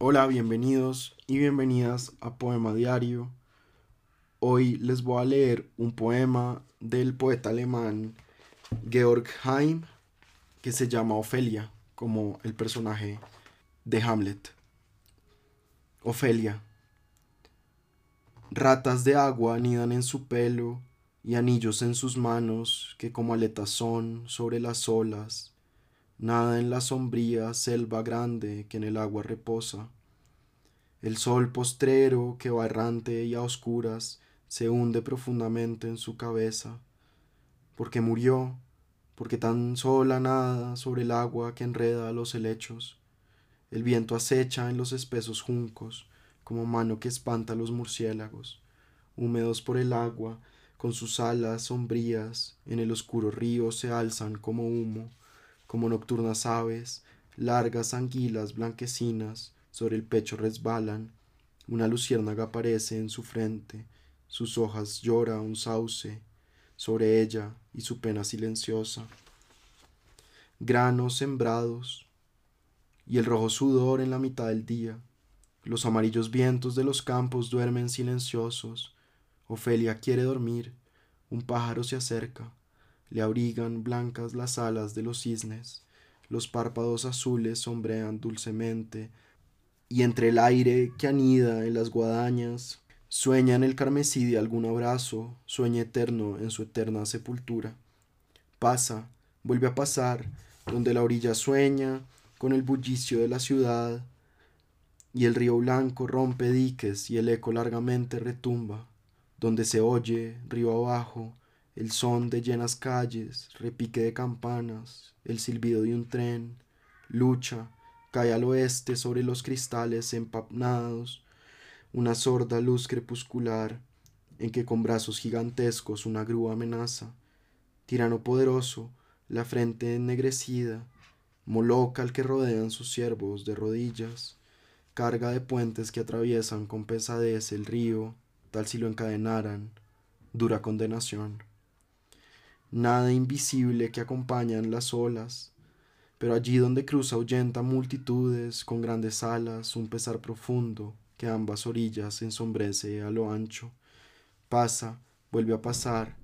Hola, bienvenidos y bienvenidas a Poema Diario. Hoy les voy a leer un poema del poeta alemán Georg Heim que se llama Ofelia, como el personaje de Hamlet. Ofelia. Ratas de agua anidan en su pelo y anillos en sus manos que como aletas son sobre las olas nada en la sombría selva grande que en el agua reposa. El sol postrero que va errante y a oscuras se hunde profundamente en su cabeza, porque murió, porque tan sola nada sobre el agua que enreda los helechos. El viento acecha en los espesos juncos, como mano que espanta a los murciélagos, húmedos por el agua, con sus alas sombrías, en el oscuro río se alzan como humo, como nocturnas aves, largas anguilas blanquecinas sobre el pecho resbalan, una luciérnaga aparece en su frente, sus hojas llora un sauce sobre ella y su pena silenciosa. Granos sembrados y el rojo sudor en la mitad del día. Los amarillos vientos de los campos duermen silenciosos. Ofelia quiere dormir. Un pájaro se acerca le abrigan blancas las alas de los cisnes, los párpados azules sombrean dulcemente, y entre el aire que anida en las guadañas, sueña en el carmesí de algún abrazo, sueña eterno en su eterna sepultura. Pasa, vuelve a pasar, donde la orilla sueña con el bullicio de la ciudad, y el río blanco rompe diques y el eco largamente retumba, donde se oye, río abajo, el son de llenas calles, repique de campanas, el silbido de un tren, lucha, cae al oeste sobre los cristales empapnados, una sorda luz crepuscular en que con brazos gigantescos una grúa amenaza, tirano poderoso, la frente ennegrecida, moloca al que rodean sus siervos de rodillas, carga de puentes que atraviesan con pesadez el río, tal si lo encadenaran, dura condenación nada invisible que acompañan las olas, pero allí donde cruza ahuyenta multitudes con grandes alas, un pesar profundo que ambas orillas ensombrece a lo ancho. Pasa, vuelve a pasar,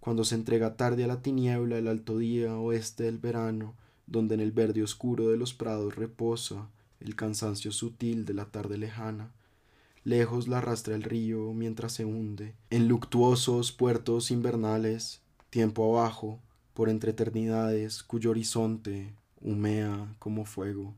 cuando se entrega tarde a la tiniebla el alto día oeste del verano, donde en el verde oscuro de los prados reposa el cansancio sutil de la tarde lejana. Lejos la arrastra el río mientras se hunde en luctuosos puertos invernales, tiempo abajo, por entre eternidades cuyo horizonte humea como fuego.